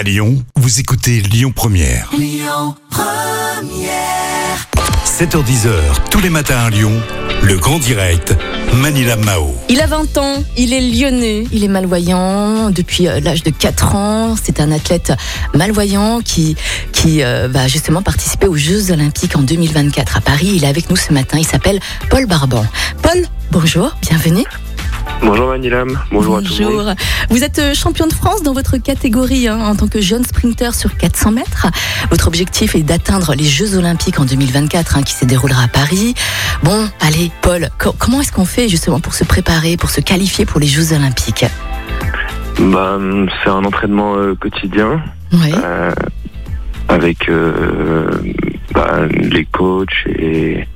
À Lyon, vous écoutez Lyon Première. 7h10h, tous les matins à Lyon, le grand direct, Manila Mao. Il a 20 ans, il est lyonnais, il est malvoyant depuis euh, l'âge de 4 ans. C'est un athlète malvoyant qui, qui euh, va justement participer aux Jeux Olympiques en 2024 à Paris. Il est avec nous ce matin, il s'appelle Paul Barban. Paul, bonjour, bienvenue. Bonjour Manilam, bonjour, à tout le monde. Bonjour. Vous êtes euh, champion de France dans votre catégorie hein, en tant que jeune sprinter sur 400 mètres. Votre objectif est d'atteindre les Jeux Olympiques en 2024 hein, qui se déroulera à Paris. Bon, allez, Paul, co- comment est-ce qu'on fait justement pour se préparer, pour se qualifier pour les Jeux Olympiques? Bah, c'est un entraînement euh, quotidien Oui. euh, avec euh, bah, les coachs et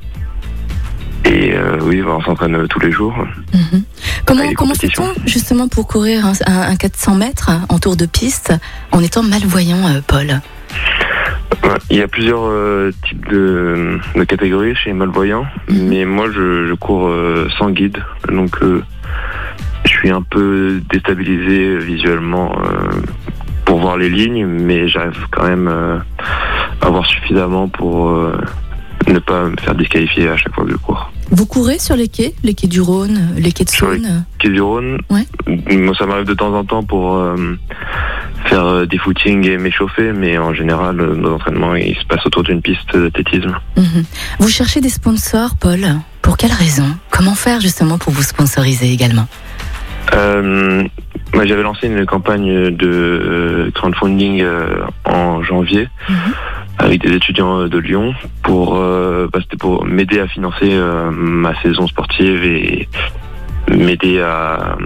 et oui, bah, on s'entraîne tous les jours. Mhm. Comment, fait-on justement pour courir un, un- un 400 mètres en tour de piste en étant malvoyant, euh, Paul? Ouais, Il y a plusieurs euh, types de, de catégories chez les malvoyants, Mhm. mais moi je, je cours euh, sans guide, donc euh, je suis un peu déstabilisé visuellement euh, pour voir les lignes, mais j'arrive quand même euh, à voir suffisamment pour euh, ne pas me faire disqualifier à chaque fois que je cours. Vous courez sur les quais, les quais du Rhône, les quais de les- Saône Quai du Rhône, Ouais. moi ça m'arrive de temps en temps pour euh, faire euh, des footings et m'échauffer, mais en général euh, nos entraînements ils se passent autour d'une piste d'athlétisme. Mhm. Vous cherchez des sponsors, Paul? Pour quelle raison? Comment faire justement pour vous sponsoriser également? Euh, j'avais lancé une campagne de crowdfunding en janvier Mhm. Avec des étudiants euh, de Lyon pour, euh, bah, c'était pour m'aider à financer euh, ma saison sportive et m'aider à,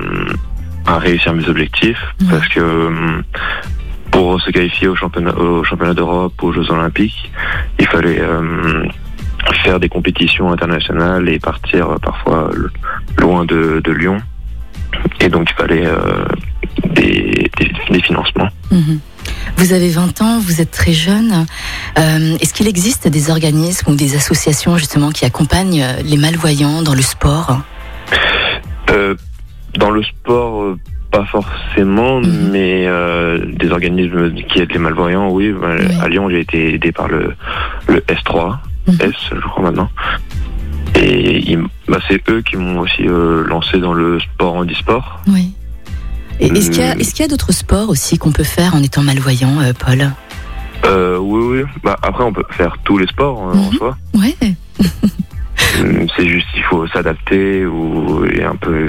à réussir mes objectifs Mhm. parce que pour se qualifier au championnat, au championnat d'Europe, aux Jeux Olympiques, il fallait faire des compétitions internationales et partir parfois loin de, de Lyon. Et donc il fallait des, des, des financements. Mhm. Vous avez 20 ans, vous êtes très jeune. Euh, Est-ce qu'il existe des organismes ou des associations justement qui accompagnent euh, les malvoyants dans le sport? Euh, dans le sport, pas forcément, Mhm. mais euh, des organismes qui aident les malvoyants, oui. Oui. À Lyon, j'ai été aidé par le, le S3, Mhm. S, je crois maintenant. Et bah, c'est eux qui m'ont aussi lancé dans le sport handisport. Oui. Et Est-ce qu'il y a, est-ce qu'il y a d'autres sports aussi qu'on peut faire en étant malvoyant, euh, Paul? Euh, oui, oui. Bah, après, on peut faire tous les sports euh, en Mhm. soi. Ouais. Hum, C'est juste qu'il faut s'adapter ou et un peu.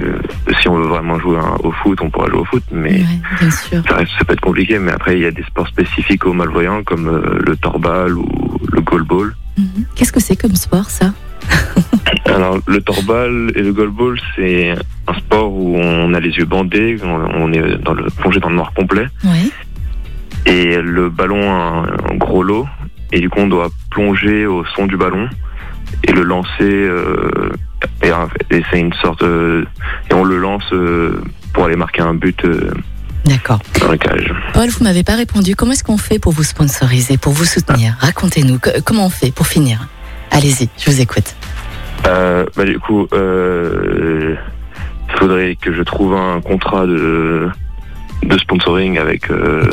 Si on veut vraiment jouer un- au foot, on pourra jouer au foot, mais Ouais, bien sûr. ça, reste, ça peut être compliqué. Mais après, il y a des sports spécifiques aux malvoyants comme euh, le torbal ou le goalball. Mhm. Qu'est-ce que c'est comme sport, ça? Alors, le torbal et le goalball, c'est un sport où on a les yeux bandés, on, est dans le, plongé dans le noir complet, Oui. et le ballon a un, gros lot, et du coup, on doit plonger au son du ballon et le lancer. euh, et, et c'est une sorte. euh, et on le lance euh, pour aller marquer un but D'accord. dans le cage. Paul, vous m'avez pas répondu. Comment est-ce qu'on fait pour vous sponsoriser, pour vous soutenir? Racontez-nous. Co- Comment on fait pour finir? Allez-y, je vous écoute. Euh, bah, du coup, euh, il faudrait que je trouve un contrat de, de sponsoring avec. euh,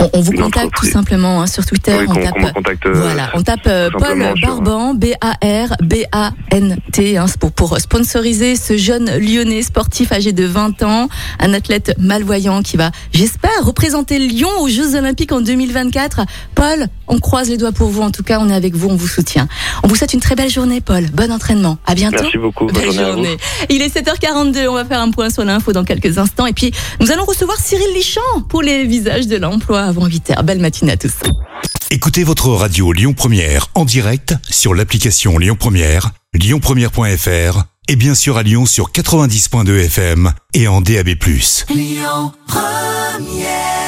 On, on vous contacte tout simplement hein, sur Twitter. oui, on tape. contacte. euh, Voilà, on tape euh, Paul Barban, B-A-R-B-A-N-T, hein, pour, pour sponsoriser ce jeune lyonnais sportif âgé de 20 ans, un athlète malvoyant qui va, j'espère, représenter Lyon aux Jeux Olympiques en 2024. Paul, on croise les doigts pour vous, en tout cas, on est avec vous, on vous soutient. On vous souhaite une très belle journée, Paul. Bon entraînement. À bientôt. Merci beaucoup. Bonne journée. Il est 7h42, on va faire un point sur l'info dans quelques instants. Et puis, nous allons recevoir Cyril Lichamp pour les visages de l'emploi avant 8h. Belle matinée à tous. Écoutez votre radio Lyon Première en direct sur l'application Lyon Première, lyonpremière.fr et bien sûr à Lyon sur 90.2 FM et en DAB+. Lyon Première